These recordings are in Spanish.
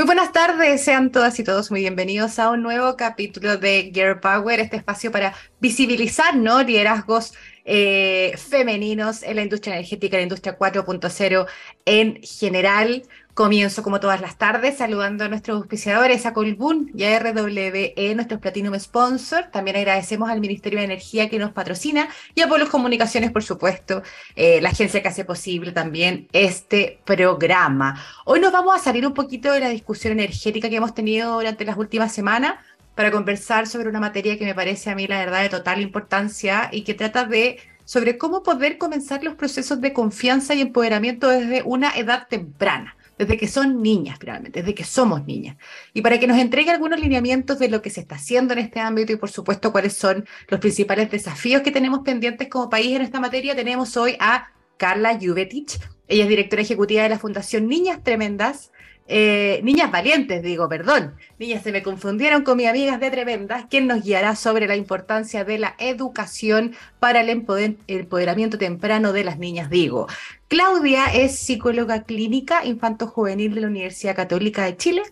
Muy buenas tardes, sean todas y todos muy bienvenidos a un nuevo capítulo de Girl Power, este espacio para visibilizar ¿no? liderazgos eh, femeninos en la industria energética, en la industria 4.0 en general. Comienzo como todas las tardes saludando a nuestros auspiciadores, a Colbún y a RWE, nuestros Platinum Sponsor. También agradecemos al Ministerio de Energía que nos patrocina y a Polos Comunicaciones, por supuesto, eh, la agencia que hace posible también este programa. Hoy nos vamos a salir un poquito de la discusión energética que hemos tenido durante las últimas semanas para conversar sobre una materia que me parece a mí la verdad de total importancia y que trata de sobre cómo poder comenzar los procesos de confianza y empoderamiento desde una edad temprana desde que son niñas, finalmente, desde que somos niñas. Y para que nos entregue algunos lineamientos de lo que se está haciendo en este ámbito y, por supuesto, cuáles son los principales desafíos que tenemos pendientes como país en esta materia, tenemos hoy a Carla Juvetich. Ella es directora ejecutiva de la Fundación Niñas Tremendas, eh, niñas valientes, digo, perdón. Niñas, se me confundieron con mis amigas de Tremendas, quien nos guiará sobre la importancia de la educación para el empoderamiento temprano de las niñas, digo. Claudia es psicóloga clínica infanto-juvenil de la Universidad Católica de Chile,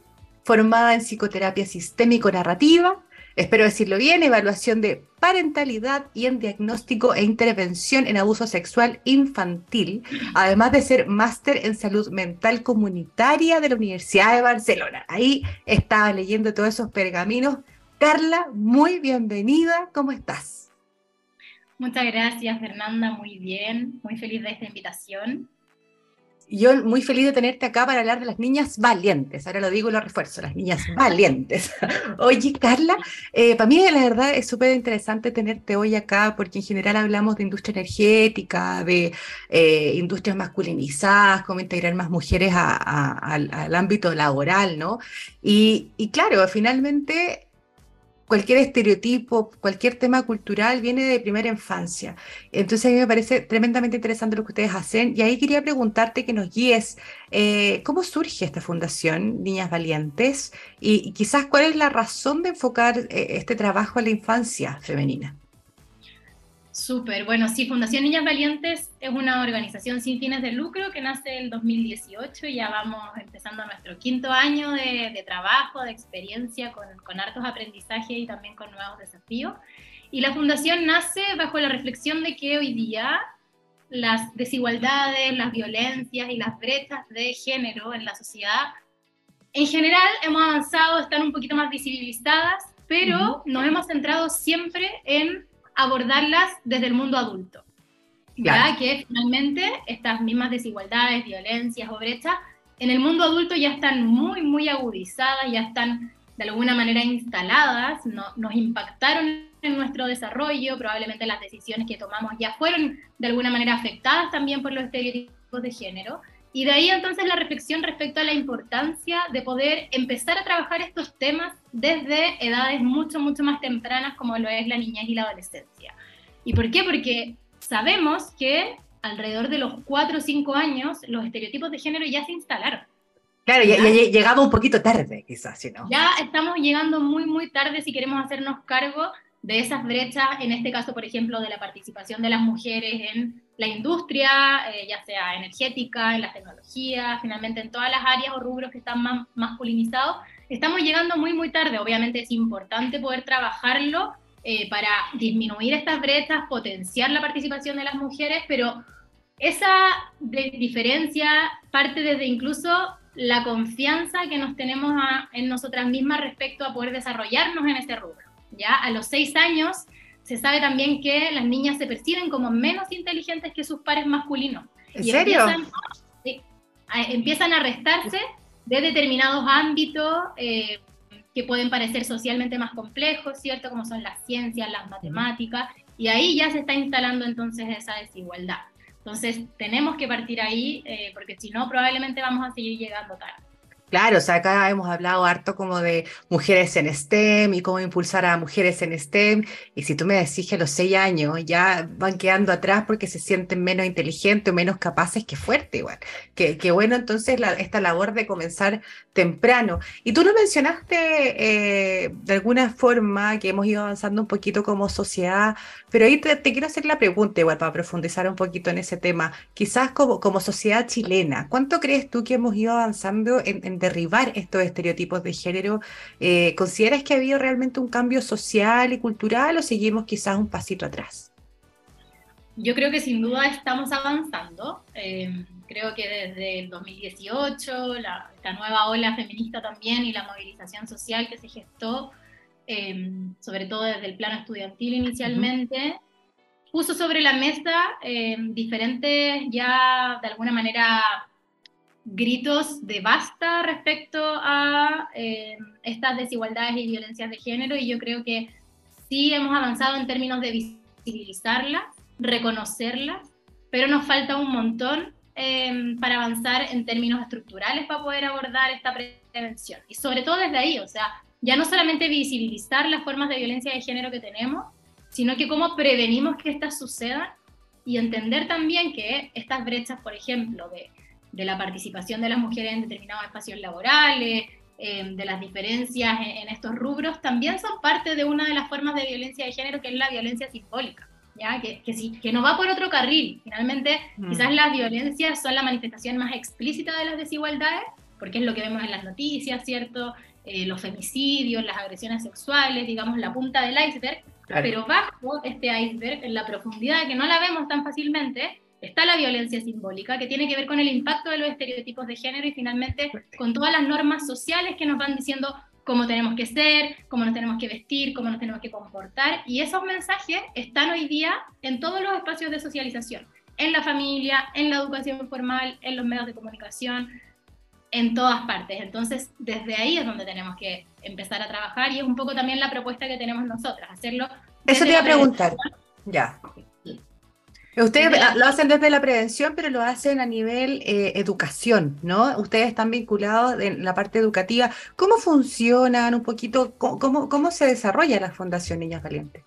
formada en psicoterapia sistémico-narrativa, espero decirlo bien, evaluación de parentalidad y en diagnóstico e intervención en abuso sexual infantil, además de ser máster en salud mental comunitaria de la Universidad de Barcelona. Ahí estaba leyendo todos esos pergaminos. Carla, muy bienvenida, ¿cómo estás? Muchas gracias, Fernanda. Muy bien. Muy feliz de esta invitación. Yo muy feliz de tenerte acá para hablar de las niñas valientes. Ahora lo digo y lo refuerzo, las niñas valientes. Oye, Carla, eh, para mí la verdad es súper interesante tenerte hoy acá porque en general hablamos de industria energética, de eh, industrias masculinizadas, cómo integrar más mujeres al, ámbito laboral, ¿no? Y, y claro, finalmente cualquier estereotipo, cualquier tema cultural viene de primera infancia. Entonces a mí me parece tremendamente interesante lo que ustedes hacen y ahí quería preguntarte que nos guíes eh, cómo surge esta fundación Niñas Valientes y, quizás cuál es la razón de enfocar eh, este trabajo a la infancia femenina. Súper, bueno, sí, Fundación Niñas Valientes es una organización sin fines de lucro que nace en el 2018, ya vamos empezando nuestro quinto año de, trabajo, de experiencia con, con, hartos aprendizajes y también con nuevos desafíos. Y la fundación nace bajo la reflexión de que hoy día las desigualdades, las violencias y las brechas de género en la sociedad en general hemos avanzado, están un poquito más visibilizadas, pero nos hemos centrado siempre en abordarlas desde el mundo adulto. Ya que finalmente estas mismas desigualdades, violencias o brechas en el mundo adulto ya están muy, muy agudizadas, ya están de alguna manera instaladas, no, nos impactaron en nuestro desarrollo, probablemente las decisiones que tomamos ya fueron de alguna manera afectadas también por los estereotipos de género. Y de ahí entonces la reflexión respecto a la importancia de poder empezar a trabajar estos temas desde edades mucho, mucho más tempranas como lo es la niñez y la adolescencia. ¿Y por qué? Porque sabemos que alrededor de los 4 o 5 años los estereotipos de género ya se instalaron. Claro, ya, llegamos un poquito tarde, quizás, ¿no? Ya estamos llegando muy, muy tarde si queremos hacernos cargo de esas brechas, en este caso, por ejemplo, de la participación de las mujeres en la industria, eh, ya sea energética, en las tecnologías, finalmente en todas las áreas o rubros que están más masculinizados, estamos llegando muy, muy tarde. Obviamente es importante poder trabajarlo eh, para disminuir estas brechas, potenciar la participación de las mujeres, pero esa diferencia parte desde incluso la confianza que nos tenemos en nosotras mismas respecto a poder desarrollarnos en este rubro. ¿Ya? A los seis años se sabe también que las niñas se perciben como menos inteligentes que sus pares masculinos. ¿En serio? Empiezan, a, restarse de determinados ámbitos eh, que pueden parecer socialmente más complejos, ¿cierto? Como son las ciencias, las matemáticas, y ahí ya se está instalando entonces esa desigualdad. Entonces tenemos que partir ahí, eh, porque si no, probablemente vamos a seguir llegando tarde. Claro, o sea, acá hemos hablado harto como de mujeres en STEM y cómo impulsar a mujeres en STEM. Y si tú me decís que a los seis años ya van quedando atrás porque se sienten menos inteligentes o menos capaces, qué fuerte igual. Qué, bueno entonces esta labor de comenzar temprano. Y tú lo mencionaste eh, de alguna forma que hemos ido avanzando un poquito como sociedad, pero ahí te, quiero hacer la pregunta igual para profundizar un poquito en ese tema. Quizás como, como sociedad chilena, ¿cuánto crees tú que hemos ido avanzando en derribar estos estereotipos de género, eh, ¿consideras que ha habido realmente un cambio social y cultural o seguimos quizás un pasito atrás? Yo creo que sin duda estamos avanzando. Eh, creo que desde el 2018, la, nueva ola feminista también y la movilización social que se gestó, eh, sobre todo desde el plano estudiantil inicialmente, puso sobre la mesa eh, diferentes ya de alguna manera gritos de basta respecto a estas desigualdades y violencias de género y yo creo que sí hemos avanzado en términos de visibilizarlas reconocerlas, pero nos falta un montón em, para avanzar en términos estructurales para poder abordar esta prevención. Y sobre todo desde ahí, o sea, ya no solamente visibilizar las formas de violencia de género que tenemos, sino que cómo prevenimos que estas sucedan y entender también que estas brechas, por ejemplo, de, de la participación de las mujeres en determinados espacios laborales, em, de las diferencias en, en, estos rubros, también son parte de una de las formas de violencia de género, que es la violencia simbólica. Que, que, sí, que no va por otro carril. Finalmente, mm. quizás las violencias son la manifestación más explícita de las desigualdades, porque es lo que vemos en las noticias, ¿cierto? Eh, los femicidios, las agresiones sexuales, digamos, la punta del iceberg, pero bajo este iceberg, en la profundidad que no la vemos tan fácilmente, está la violencia simbólica, que tiene que ver con el impacto de los estereotipos de género y finalmente con todas las normas sociales que nos van diciendo cómo tenemos que ser, cómo nos tenemos que vestir, cómo nos tenemos que comportar. Y esos mensajes están hoy día en todos los espacios de socialización, en la familia, en la educación formal, en los medios de comunicación, en todas partes. Entonces, desde ahí es donde tenemos que empezar a trabajar y es un poco también la propuesta que tenemos nosotras, hacerlo. Eso te iba a preguntar. Ya. Ustedes lo hacen desde la prevención, pero lo hacen a nivel eh, educación, ¿no? Ustedes están vinculados en la parte educativa. ¿Cómo funcionan un poquito? ¿Cómo, cómo se desarrolla la Fundación Niñas Valientes?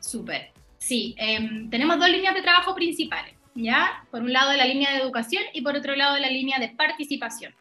Súper. Sí, em, tenemos dos líneas de trabajo principales, ¿ya? Por un lado la línea de educación y por otro lado la línea de participación.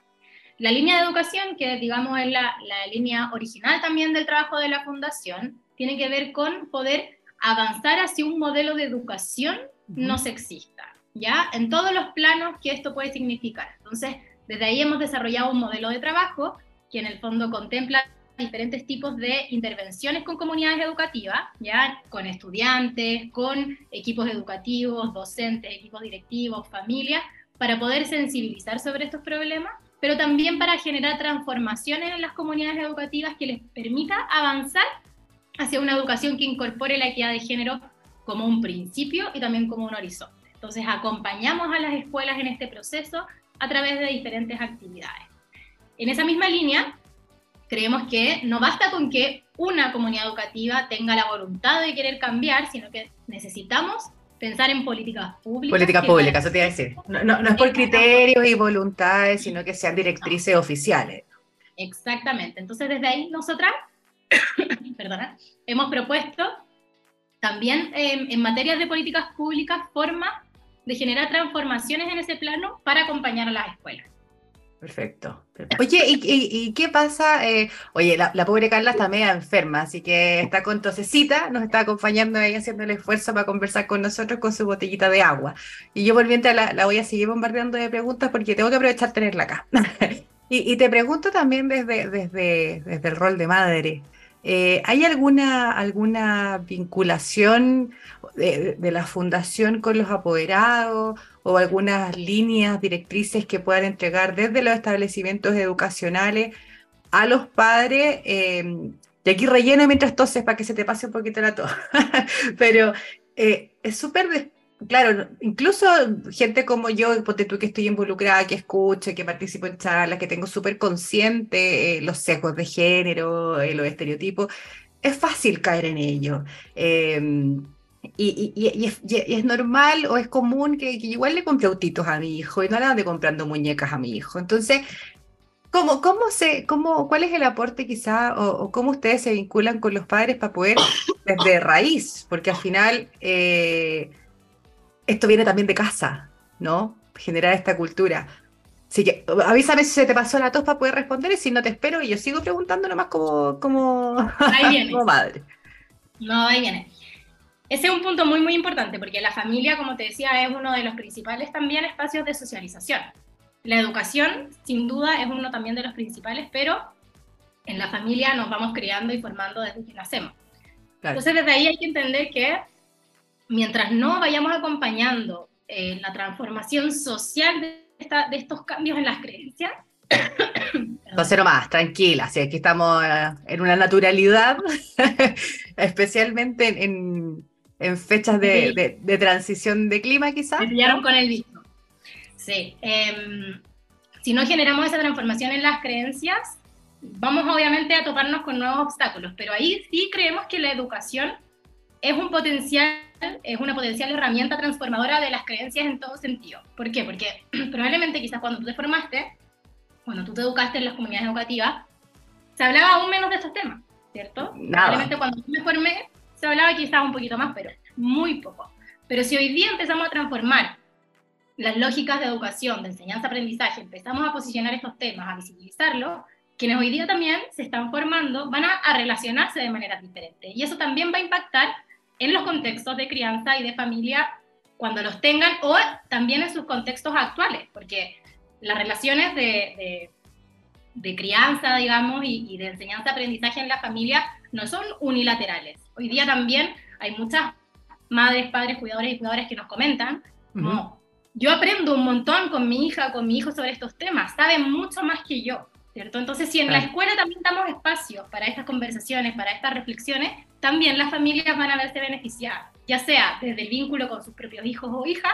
La línea de educación, que digamos es la, la línea original también del trabajo de la Fundación, tiene que ver con poder avanzar hacia un modelo de educación no sexista, ¿ya? En todos los planos que esto puede significar. Entonces, desde ahí hemos desarrollado un modelo de trabajo que en el fondo contempla diferentes tipos de intervenciones con comunidades educativas, ya con estudiantes, con equipos educativos, docentes, equipos directivos, familias, para poder sensibilizar sobre estos problemas, pero también para generar transformaciones en las comunidades educativas que les permita avanzar hacia una educación que incorpore la equidad de género como un principio y también como un horizonte. Entonces acompañamos a las escuelas en este proceso a través de diferentes actividades. En esa misma línea, creemos que no basta con que una comunidad educativa tenga la voluntad de querer cambiar, sino que necesitamos pensar en políticas públicas. Políticas públicas, eso te iba a decir. No, no, no es por criterios y voluntades, sino que sean directrices oficiales. Exactamente. Entonces, desde ahí, nosotras perdona, hemos propuesto también em, en materia de políticas públicas formas de generar transformaciones en ese plano para acompañar a las escuelas. Perfecto. Oye, ¿y, qué pasa? Eh, oye, la, pobre Carla está media enferma, así que está con tosecita, nos está acompañando ahí haciendo el esfuerzo para conversar con nosotros con su botellita de agua. Y yo volviendo la, la voy a seguir bombardeando de preguntas porque tengo que aprovechar tenerla acá. y, y, te pregunto también desde, desde, desde el rol de madre. Eh, ¿Hay alguna, alguna vinculación de, la fundación con los apoderados o algunas líneas directrices que puedan entregar desde los establecimientos educacionales a los padres? Em, y aquí relleno mientras toses para que se te pase un poquito la tos. Pero eh, es súper claro, incluso gente como yo, porque tú que estoy involucrada, que escucho, que participo en charlas, que tengo súper consciente eh, los sesgos de género, eh, los estereotipos, es fácil caer en ello. Em, y, y, es, normal o es común que, igual le compre autitos a mi hijo y no le ande comprando muñecas a mi hijo. Entonces, ¿cómo, cómo se, cómo, ¿cuál es el aporte quizá o, cómo ustedes se vinculan con los padres para poder desde raíz? Porque al final... Eh, esto viene también de casa, ¿no? Generar esta cultura. Así que avísame si se te pasó la tos para poder responder y si no te espero y yo sigo preguntando nomás como, como, como madre. No, ahí viene. Ese es un punto muy, muy importante porque la familia, como te decía, es uno de los principales también espacios de socialización. la educación, sin duda, es uno también de los principales, pero en la familia nos vamos criando y formando desde que nacemos. Entonces, desde ahí hay que entender que mientras no vayamos acompañando eh, la transformación social de, de, estos cambios en las creencias. Entonces, más, tranquila, si aquí estamos eh, en una naturalidad, especialmente en, en fechas de, de, transición de clima, quizás. ¿no? con el visto. Sí. Em, si no generamos esa transformación en las creencias, vamos obviamente a toparnos con nuevos obstáculos, pero ahí sí creemos que la educación es un potencial, es una potencial herramienta transformadora de las creencias en todo sentido. ¿Por qué? Porque probablemente quizás cuando tú te formaste, cuando tú te educaste en las comunidades educativas, se hablaba aún menos de estos temas, ¿cierto? Probablemente cuando yo me formé, se hablaba quizás un poquito más, pero muy poco. Pero si hoy día empezamos a transformar las lógicas de educación, de enseñanza-aprendizaje, empezamos a posicionar estos temas, a visibilizarlos, quienes hoy día también se están formando van a, relacionarse de manera diferente. Y eso también va a impactar en los contextos de crianza y de familia cuando los tengan o también en sus contextos actuales, porque las relaciones de, de, crianza, digamos, y, de enseñanza-aprendizaje en la familia no son unilaterales. Hoy día también hay muchas madres, padres, cuidadores y cuidadoras que nos comentan, como, yo aprendo un montón con mi hija, con mi hijo sobre estos temas, saben mucho más que yo. Entonces, si en la escuela también damos espacio para estas conversaciones, para estas reflexiones, también las familias van a verse beneficiadas, ya sea desde el vínculo con sus propios hijos o hijas,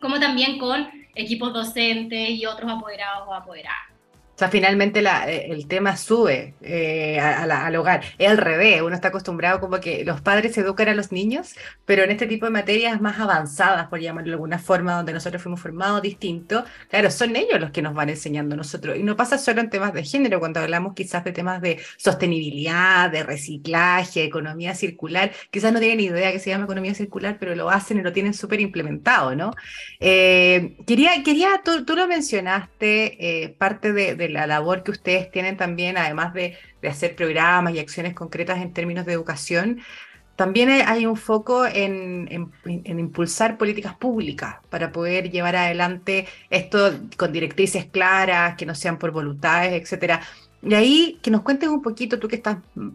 como también con equipos docentes y otros apoderados o apoderadas. O sea, finalmente eh, el tema sube eh, al hogar. Es al revés, uno está acostumbrado como que los padres educan a los niños, pero en este tipo de materias más avanzadas, por llamarlo de alguna forma, donde nosotros fuimos formados distinto, claro, son ellos los que nos van enseñando nosotros. Y no pasa solo en temas de género, cuando hablamos quizás de temas de sostenibilidad, de reciclaje, economía circular, quizás no tienen idea que se llama economía circular, pero lo hacen y lo tienen súper implementado, ¿no? Eh, quería, quería tú lo mencionaste, parte de la labor que ustedes tienen también, además de, hacer programas y acciones concretas en términos de educación, también hay un foco en, impulsar políticas públicas para poder llevar adelante esto con directrices claras, que no sean por voluntades, etcétera. Y ahí que nos cuentes un poquito, tú que estás mm,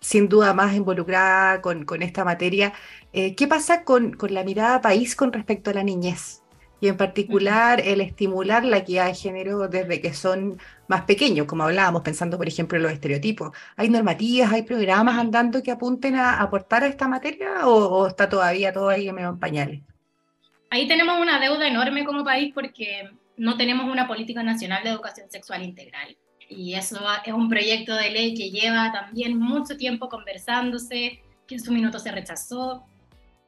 sin duda más involucrada con, esta materia, eh, ¿qué pasa con, con la mirada país con respecto a la niñez? Y en particular el estimular la equidad de género desde que son más pequeños, como hablábamos, pensando por ejemplo en los estereotipos. ¿Hay normativas, hay programas andando que apunten a aportar a esta materia o, está todavía todo ahí en pañales? Ahí tenemos una deuda enorme como país porque no tenemos una política nacional de educación sexual integral. Y eso es un proyecto de ley que lleva también mucho tiempo conversándose, que en su minuto se rechazó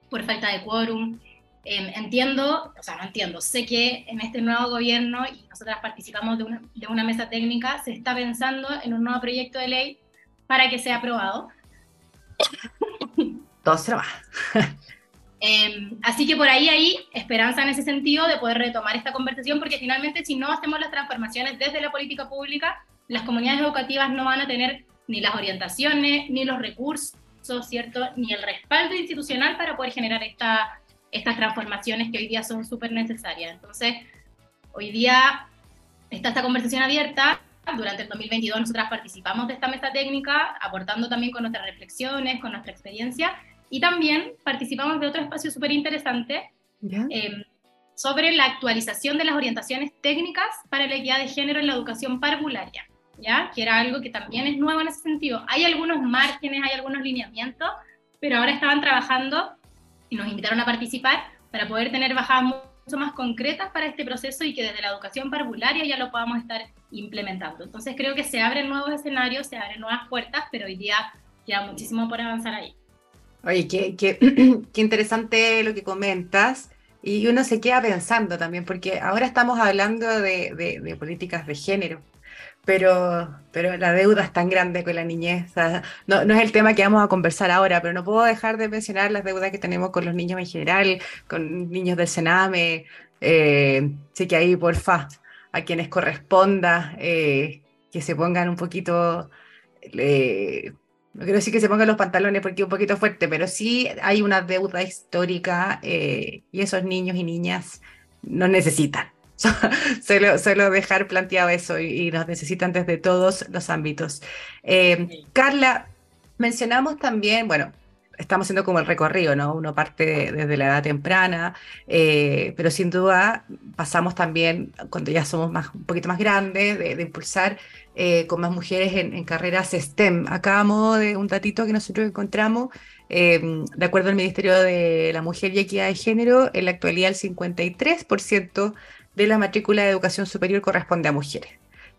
por falta de quórum. Em, entiendo, o sea, no entiendo, sé que en este nuevo gobierno, y nosotras participamos de una, de una mesa técnica, se está pensando en un nuevo proyecto de ley para que sea aprobado. Todo se va. Em, así que por ahí hay esperanza en ese sentido de poder retomar esta conversación, porque finalmente si no hacemos las transformaciones desde la política pública, las comunidades educativas no van a tener ni las orientaciones, ni los recursos, ¿cierto? Ni el respaldo institucional para poder generar esta estas transformaciones que hoy día son súper necesarias. Entonces, hoy día está esta conversación abierta. Durante el 2022 nosotras participamos de esta mesa técnica, aportando también con nuestras reflexiones, con nuestra experiencia, y también participamos de otro espacio súper interesante eh, sobre la actualización de las orientaciones técnicas para la equidad de género en la educación parvularia, ¿ya? que era algo que también es nuevo en ese sentido. Hay algunos márgenes, hay algunos lineamientos, pero ahora estaban trabajando y nos invitaron a participar para poder tener bajadas mucho más concretas para este proceso y que desde la educación parvularia ya lo podamos estar implementando. Entonces creo que se abren nuevos escenarios, se abren nuevas puertas, pero hoy día queda muchísimo por avanzar ahí. Oye, qué, qué, qué interesante lo que comentas. Y uno se queda pensando también, porque ahora estamos hablando de, políticas de género, pero, pero la deuda es tan grande con la niñez. no, no, es el tema que vamos a conversar ahora, pero no puedo dejar de mencionar las deudas que tenemos con los niños en general, con niños del Sename. Eh, sí que ahí, porfa, a quienes corresponda, eh, que se pongan un poquito, eh, no quiero decir que se pongan los pantalones porque es un poquito fuerte, pero sí hay una deuda histórica y esos niños y niñas nos necesitan Solo, dejar planteado eso y, nos necesitan desde todos los ámbitos. Eh, Carla, mencionamos también, bueno, estamos haciendo como el recorrido, ¿no? Uno parte desde la edad temprana, eh, pero sin duda pasamos también, cuando ya somos más, un poquito más grandes, de, impulsar eh, con más mujeres en, carreras STEM. Acá, a de un datito que nosotros encontramos, eh, de acuerdo al Ministerio de la Mujer y Equidad de Género, en la actualidad el 53% de la matrícula de educación superior corresponde a mujeres.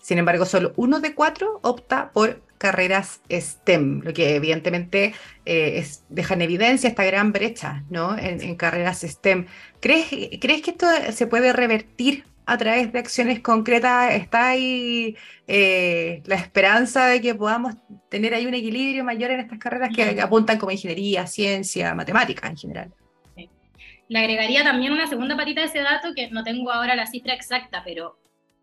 Sin embargo, solo uno de cuatro opta por carreras STEM, lo que evidentemente eh, deja en evidencia esta gran brecha ¿no? en, carreras STEM. ¿Crees, ¿Crees que esto se puede revertir a través de acciones concretas? ¿Está ahí eh, la esperanza de que podamos tener ahí un equilibrio mayor en estas carreras que apuntan como ingeniería, ciencia, matemática en general? Le agregaría también una segunda patita de ese dato que no tengo ahora la cifra exacta, pero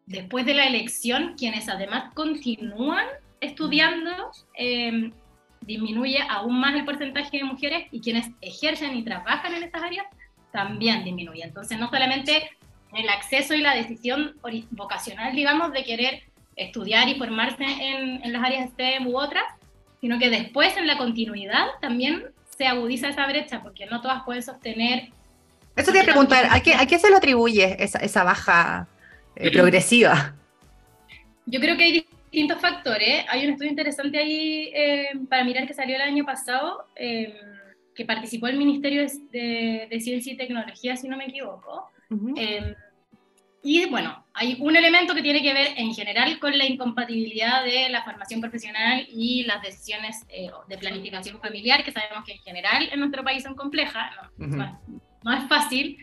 después de la elección, quienes además continúan estudiando, em, disminuye aún más el porcentaje de mujeres y quienes ejercen y trabajan en estas áreas también disminuye. Entonces, no solamente el acceso y la decisión vocacional, digamos, de querer estudiar y formarse en, en las áreas STEM u otras, sino que después en la continuidad también se agudiza esa brecha, porque no todas pueden sostener. Eso te voy a preguntar, ¿a qué, ¿a qué se lo atribuye esa, esa baja eh, progresiva? Yo creo que hay distintos factores. Hay un estudio interesante ahí eh, para mirar que salió el año pasado, eh, que participó el Ministerio de, Ciencia y Tecnología, si no me equivoco. Eh, y bueno, hay un elemento que tiene que ver en general con la incompatibilidad de la formación profesional y las decisiones de planificación familiar, que sabemos que en general en nuestro país son complejas, no, no es fácil.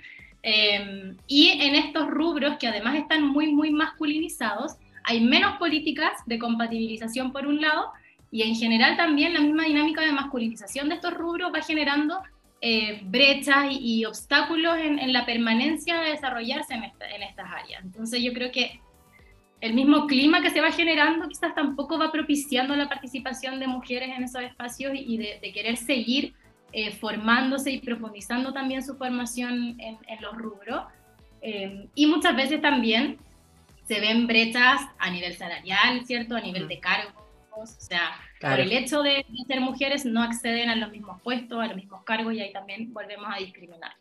y en estos rubros que además están muy, muy masculinizados, hay menos políticas de compatibilización por un lado y en general también la misma dinámica de masculinización de estos rubros va generando eh, brechas y, obstáculos en, la permanencia de desarrollarse en, estas áreas. Entonces yo creo que el mismo clima que se va generando quizás tampoco va propiciando la participación de mujeres en esos espacios y de, querer seguir eh, formándose y profundizando también su formación en, los rubros. Eh, y muchas veces también se ven brechas a nivel salarial, ¿cierto? A nivel de cargos, o sea, por el hecho de, ser mujeres no acceden a los mismos puestos, a los mismos cargos y ahí también volvemos a discriminar.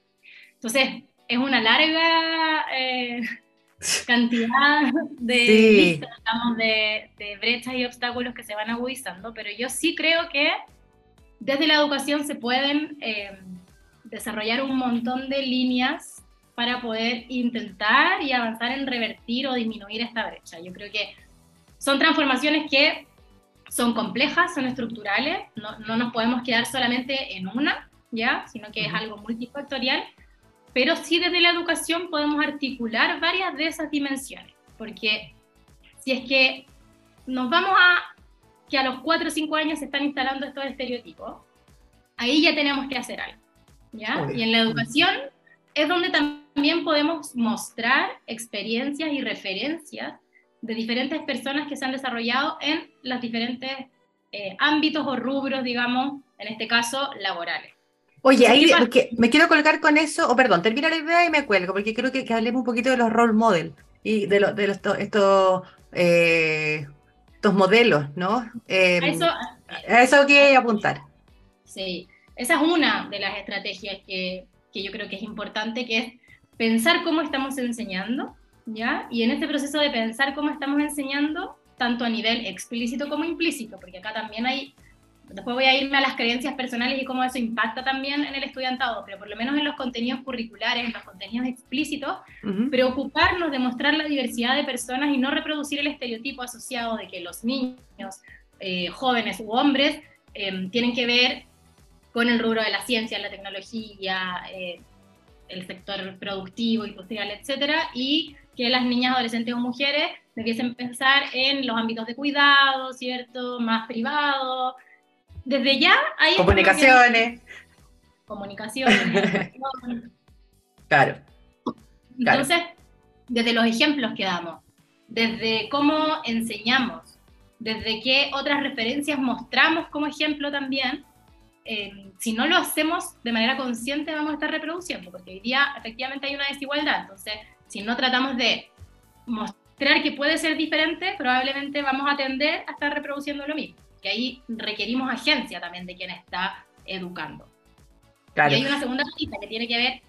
Entonces, es una larga eh, cantidad de, de, brechas y obstáculos que se van agudizando, pero yo sí creo que desde la educación se pueden eh, desarrollar un montón de líneas para poder intentar y avanzar en revertir o disminuir esta brecha. Yo creo que son transformaciones que son complejas, son estructurales, no, no nos podemos quedar solamente en una, ¿ya? sino que es algo multifactorial, pero sí desde la educación podemos articular varias de esas dimensiones, porque si es que nos vamos a que a los 4 o 5 años se están instalando estos estereotipos, ahí ya tenemos que hacer algo. ¿ya? Y en la educación es donde también también podemos mostrar experiencias y referencias de diferentes personas que se han desarrollado en los diferentes eh, ámbitos o rubros, digamos, en este caso, laborales. Oye, ahí me quiero colgar con eso, o perdón, termina la idea y me cuelgo, porque creo que, hablemos un poquito de los role models y de, de los, estos, eh, estos modelos, ¿no? Eh, a eso, a eso quiero apuntar. Sí, esa es una de las estrategias que, que yo creo que es importante, que es pensar cómo estamos enseñando, ¿ya? Y en este proceso de pensar cómo estamos enseñando, tanto a nivel explícito como implícito, porque acá también hay, después voy a irme a las creencias personales y cómo eso impacta también en el estudiantado, pero por lo menos en los contenidos curriculares, en los contenidos explícitos, preocuparnos de mostrar la diversidad de personas y no reproducir el estereotipo asociado de que los niños, eh, jóvenes u hombres, eh, tienen que ver con el rubro de la ciencia, la tecnología, eh, el sector productivo, industrial, etcétera, y que las niñas, adolescentes o mujeres debiesen pensar en los ámbitos de cuidado, ¿cierto? Más privado. Desde ya hay... Comunicaciones. Comunicaciones. claro. Entonces, desde los ejemplos que damos, desde cómo enseñamos, desde qué otras referencias mostramos como ejemplo también, eh, si no lo hacemos de manera consciente vamos a estar reproduciendo, porque hoy día efectivamente hay una desigualdad. Entonces, si no tratamos de mostrar que puede ser diferente, probablemente vamos a tender a estar reproduciendo lo mismo. Que ahí requerimos agencia también de quien está educando. Y hay una segunda cita que tiene que ver.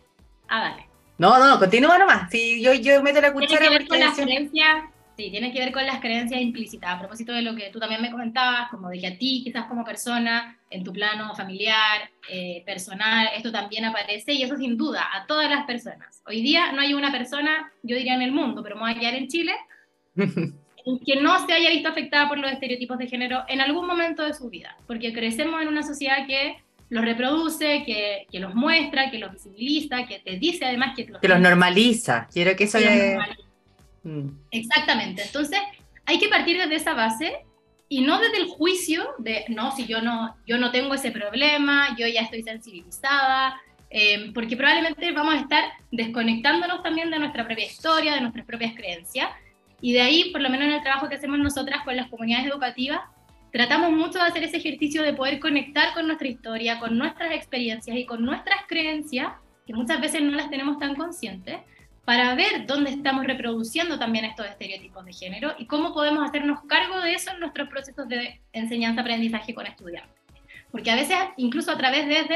Ah, dale. No, no, continúa nomás. Si yo, yo meto la cuchara. Tiene que ver con creencias, sí, tiene que ver con las creencias implícitas. A propósito de lo que tú también me comentabas, como de que a ti, quizás como persona, en tu plano familiar, eh, personal, esto también aparece, y eso sin duda, a todas las personas. Hoy día no hay una persona, yo diría en el mundo, pero vamos a quedar en Chile, que no se haya visto afectada por los estereotipos de género en algún momento de su vida, porque crecemos en una sociedad que los reproduce, que, que, los muestra, que los visibiliza, que te dice además que los, que los normaliza. Quiero que eso mm. Exactamente. Entonces, hay que partir desde esa base y no desde el juicio de, no, si yo no, yo no tengo ese problema, yo ya estoy sensibilizada, eh, porque probablemente vamos a estar desconectándonos también de nuestra propia historia, de nuestras propias creencias. Y de ahí, por lo menos en el trabajo que hacemos nosotras con las comunidades educativas, tratamos mucho de hacer ese ejercicio de poder conectar con nuestra historia, con nuestras experiencias y con nuestras creencias, que muchas veces no las tenemos tan conscientes, para ver dónde estamos reproduciendo también estos estereotipos de género y cómo podemos hacernos cargo de eso en nuestros procesos de enseñanza-aprendizaje con estudiantes. Porque a veces, incluso a través de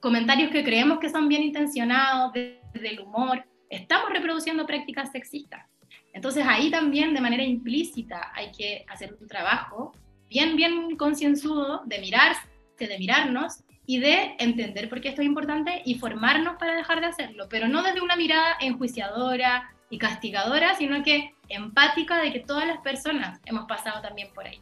comentarios que creemos que son bien intencionados, desde el humor, estamos reproduciendo prácticas sexistas. Entonces ahí también de manera implícita hay que hacer un trabajo bien, bien concienzudo de mirarse, de mirarnos y de entender por qué esto es importante y formarnos para dejar de hacerlo, pero no desde una mirada enjuiciadora y castigadora, sino que empática de que todas las personas hemos pasado también por ahí.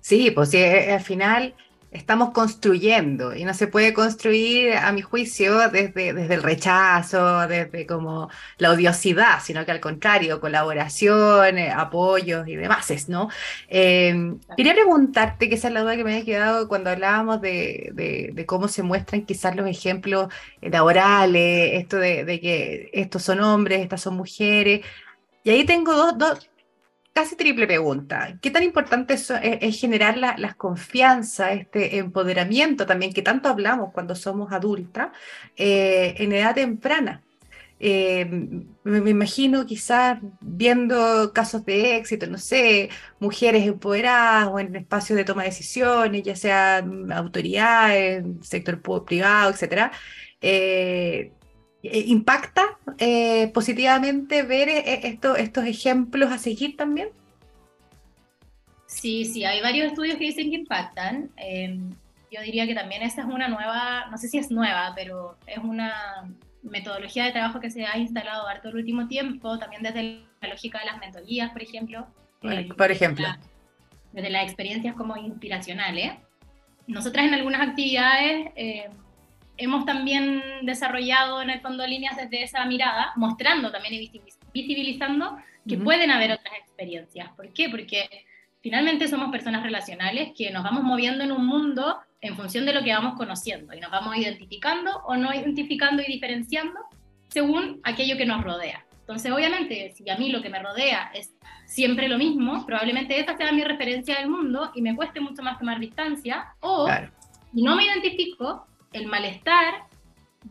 Sí, pues sí, al final estamos construyendo y no se puede construir, a mi juicio, desde, desde el rechazo, desde como la odiosidad, sino que al contrario, colaboración, apoyos y demás, ¿no? Em, quería preguntarte, que esa es la duda que me había quedado cuando hablábamos de, de, cómo se muestran quizás los ejemplos laborales, esto de, de, que estos son hombres, estas son mujeres. Y ahí tengo dos, dos, casi triple pregunta. ¿Qué tan importante es, generar la, las confianza, este empoderamiento también que tanto hablamos cuando somos adultas eh, en edad temprana? Eh, me, imagino quizás viendo casos de éxito, no sé, mujeres empoderadas o en espacios de toma de decisiones, ya sean autoridades, sector privado, etcétera. Eh, eh, ¿Impacta eh, positivamente ver eh, estos ejemplos a seguir también? Sí, sí, hay varios estudios que dicen que impactan. Em, yo diría que también esa es una nueva, no sé si es nueva, pero es una metodología de trabajo que se ha instalado harto el último tiempo, también desde la lógica de las mentorías, por ejemplo. por ejemplo. desde las experiencias como inspiracionales. Nosotras en algunas actividades hemos también desarrollado en el fondo líneas desde esa mirada, mostrando también y visibilizando que pueden haber otras experiencias. ¿Por qué? Porque finalmente somos personas relacionales que nos vamos moviendo en un mundo en función de lo que vamos conociendo y nos vamos identificando o no identificando y diferenciando según aquello que nos rodea. Entonces, obviamente, si a mí lo que me rodea es siempre lo mismo, probablemente esa sea mi referencia del mundo y me cueste mucho más tomar distancia, o si no me identifico, el malestar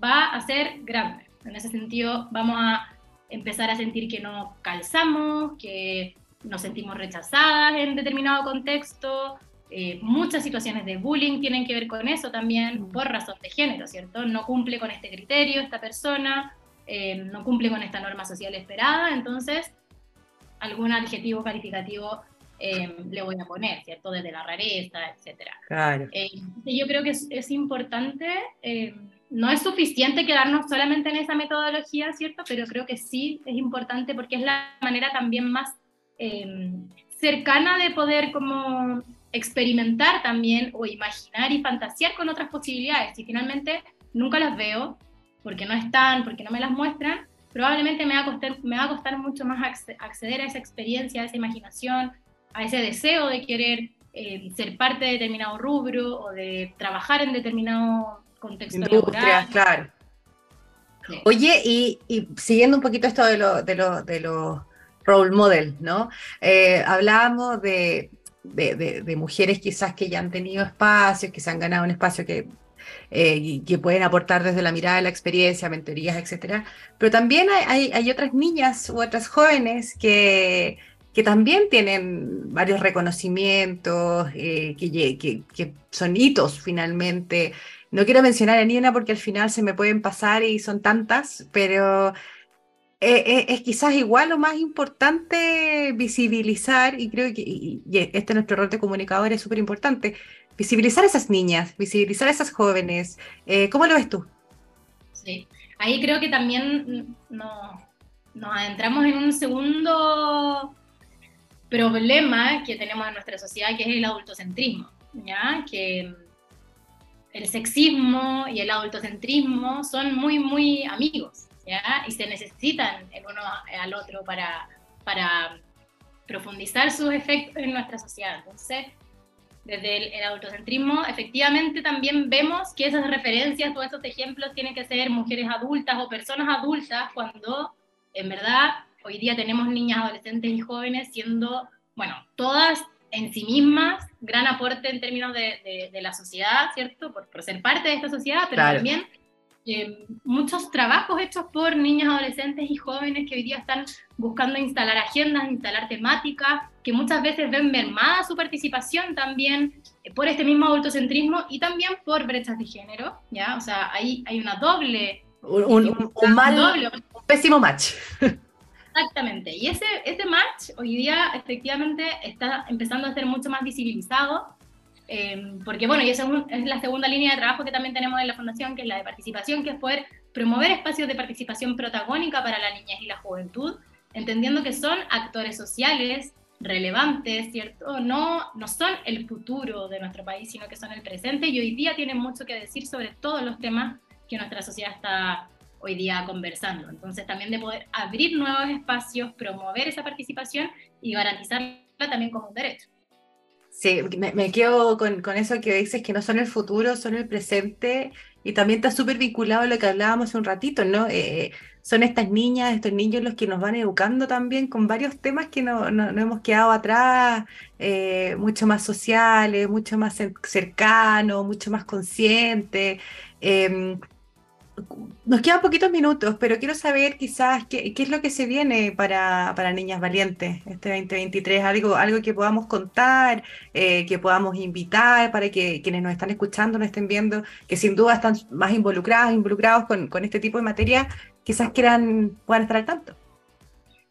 va a ser grande. En ese sentido, vamos a empezar a sentir que no calzamos, que nos sentimos rechazadas en determinado contexto. Eh, muchas situaciones de bullying tienen que ver con eso también, por razón de género, ¿cierto? No cumple con este criterio esta persona, eh, no cumple con esta norma social esperada, entonces algún adjetivo calificativo Em, le voy a poner, ¿cierto? Desde la rareza, etc. Claro. Eh, yo creo que es, importante, em, no es suficiente quedarnos solamente en esa metodología, ¿cierto? Pero creo que sí es importante porque es la manera también más em, cercana de poder como experimentar también o imaginar y fantasear con otras posibilidades. Si finalmente nunca las veo, porque no están, porque no me las muestran, probablemente me va a costar, me va a costar mucho más acceder a esa experiencia, a esa imaginación, a ese deseo de querer eh, ser parte de determinado rubro o de trabajar en determinado contexto Industria, claro. Oye, y, siguiendo un poquito esto de los de de los role model, ¿no? Eh, hablábamos de, de, mujeres quizás que ya han tenido espacios, que se han ganado un espacio que eh, que pueden aportar desde la mirada de la experiencia, mentorías, etcétera. Pero también hay, hay, otras niñas u otras jóvenes que, que también tienen varios reconocimientos, eh, que, son hitos finalmente. No quiero mencionar a Nina porque al final se me pueden pasar y son tantas, pero eh, eh, es quizás igual lo más importante visibilizar, y creo que y, este nuestro rol de comunicador es súper importante, visibilizar a esas niñas, visibilizar a esas jóvenes. ¿Cómo lo ves tú? Sí, ahí creo que también nos, nos adentramos en un segundo problema que tenemos en nuestra sociedad, que es el adultocentrismo, ¿ya? Que el sexismo y el adultocentrismo son muy, muy amigos. Y se necesitan el uno al otro para, para profundizar sus efectos en nuestra sociedad. Entonces, desde el, autocentrismo, efectivamente también vemos que esas referencias, todos estos ejemplos tienen que ser mujeres adultas o personas adultas cuando en verdad hoy día tenemos niñas, adolescentes y jóvenes siendo, bueno, todas en sí mismas gran aporte en términos de, de, la sociedad, ¿cierto? Por, por, ser parte de esta sociedad, pero también eh, muchos trabajos hechos por niñas, adolescentes y jóvenes que hoy día están buscando instalar agendas, instalar temáticas, que muchas veces ven mermada su participación también eh, por este mismo adultocentrismo y también por brechas de género, ¿ya? O sea, ahí hay una doble... Un, un, mal, doble, un pésimo match. Exactamente, y ese, ese match hoy día efectivamente está empezando a ser mucho más visibilizado Em, porque bueno, y esa es, la segunda línea de trabajo que también tenemos en la Fundación, que es la de participación, que es poder promover espacios de participación protagónica para la niñez y la juventud, entendiendo que son actores sociales relevantes, ¿cierto? No, no son el futuro de nuestro país, sino que son el presente y hoy día tienen mucho que decir sobre todos los temas que nuestra sociedad está hoy día conversando. Entonces también de poder abrir nuevos espacios, promover esa participación y garantizarla también como un derecho. Sí, me, quedo con, con, eso que dices, que no son el futuro, son el presente, y también está súper vinculado a lo que hablábamos hace un ratito, ¿no? Eh, son estas niñas, estos niños los que nos van educando también con varios temas que no, no, hemos quedado atrás, eh, mucho más sociales, mucho más cercanos, mucho más conscientes. Em, nos quedan poquitos minutos, pero quiero saber quizás qué, es lo que se viene para, para, Niñas Valientes este 2023, algo, algo que podamos contar, eh, que podamos invitar para que quienes nos están escuchando, nos estén viendo, que sin duda están más involucradas, involucrados con, con este tipo de materia, quizás quieran, puedan estar al tanto.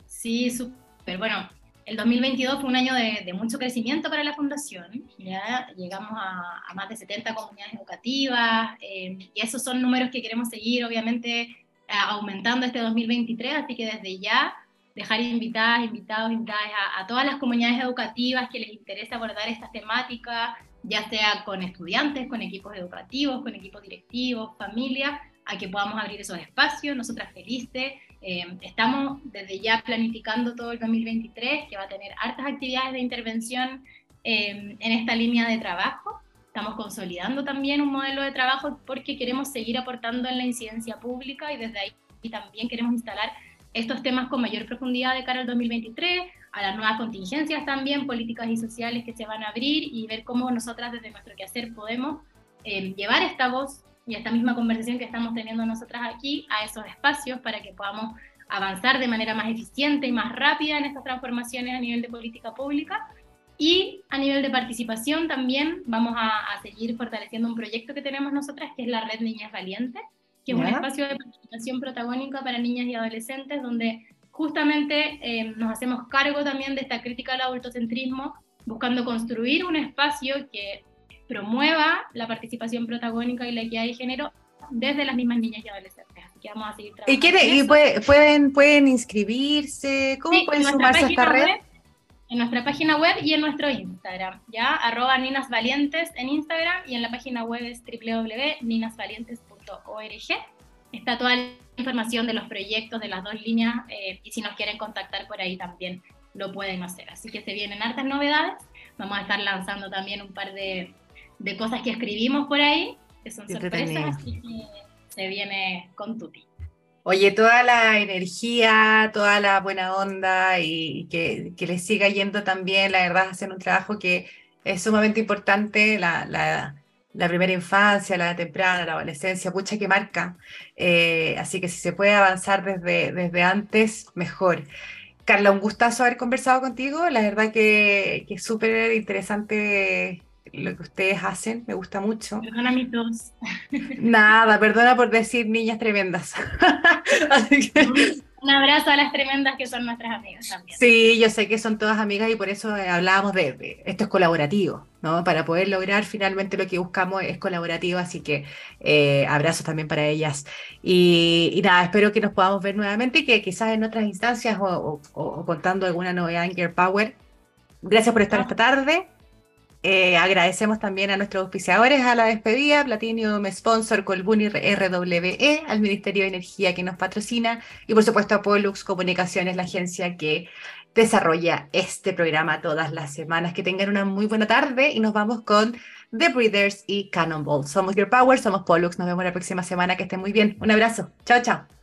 Sí, súper. Bueno, el 2022 fue un año de, mucho crecimiento para la fundación, ya llegamos a, más de 70 comunidades educativas eh, y esos son números que queremos seguir obviamente aumentando este 2023, así que desde ya dejar invitadas, invitados, invitadas a, a, todas las comunidades educativas que les interese abordar estas temáticas, ya sea con estudiantes, con equipos educativos, con equipos directivos, familias, a que podamos abrir esos espacios, nosotras felices eh, estamos desde ya planificando todo el 2023, que va a tener hartas actividades de intervención eh, en esta línea de trabajo. Estamos consolidando también un modelo de trabajo porque queremos seguir aportando en la incidencia pública y desde ahí también queremos instalar estos temas con mayor profundidad de cara al 2023, a las nuevas contingencias también, políticas y sociales que se van a abrir y ver cómo nosotras desde nuestro quehacer podemos eh, llevar esta voz y esta misma conversación que estamos teniendo nosotras aquí a esos espacios para que podamos avanzar de manera más eficiente y más rápida en estas transformaciones a nivel de política pública. Y a nivel de participación también vamos a, seguir fortaleciendo un proyecto que tenemos nosotras, que es la Red Niñas Valientes, que es un espacio de participación protagónica para niñas y adolescentes, donde justamente eh, nos hacemos cargo también de esta crítica al adultocentrismo, buscando construir un espacio que promueva la participación protagónica y la equidad de género desde las mismas niñas y adolescentes. Así que vamos a seguir trabajando. ¿Y, y pueden, pueden inscribirse? ¿Cómo pueden sumarse a esta red? en nuestra página web y en nuestro Instagram, ¿ya? Arroba Ninas Valientes en Instagram y en la página web es www.ninasvalientes.org. Está toda la información de los proyectos de las dos líneas eh, y si nos quieren contactar por ahí también lo pueden hacer. Así que se vienen hartas novedades. Vamos a estar lanzando también un par de, de cosas que escribimos por ahí, que son sorpresas, así que se viene con Tuti. Oye, toda la energía, toda la buena onda y que, que les siga yendo también, la verdad, hacen un trabajo que es sumamente importante, la, la, la primera infancia, la temprana, la adolescencia, pucha que marca. Eh, así que si se puede avanzar desde, desde antes, mejor. Carla, un gustazo haber conversado contigo. La verdad que, que es súper interesante lo que ustedes hacen, me gusta mucho. Perdona mis dos. Nada, perdona por decir niñas tremendas. Un abrazo a las tremendas que son nuestras amigas también. Sí, yo sé que son todas amigas y por eso hablábamos de, esto es colaborativo, ¿no? Para poder lograr finalmente lo que buscamos es colaborativo, así que eh, abrazos también para ellas. Y, nada, espero que nos podamos ver nuevamente y que quizás en otras instancias o, contando alguna novedad en Gear Power. Gracias por estar ah. esta tarde. Eh, agradecemos también a nuestros auspiciadores a la despedida, Platinum Sponsor, Colbuni RWE, al Ministerio de Energía que nos patrocina y por supuesto a Pollux Comunicaciones, la agencia que desarrolla este programa todas las semanas. Que tengan una muy buena tarde y nos vamos con The Breeders y Cannonball. Somos Your Power, somos Pollux, nos vemos la próxima semana, que estén muy bien. Un abrazo, chao, chao.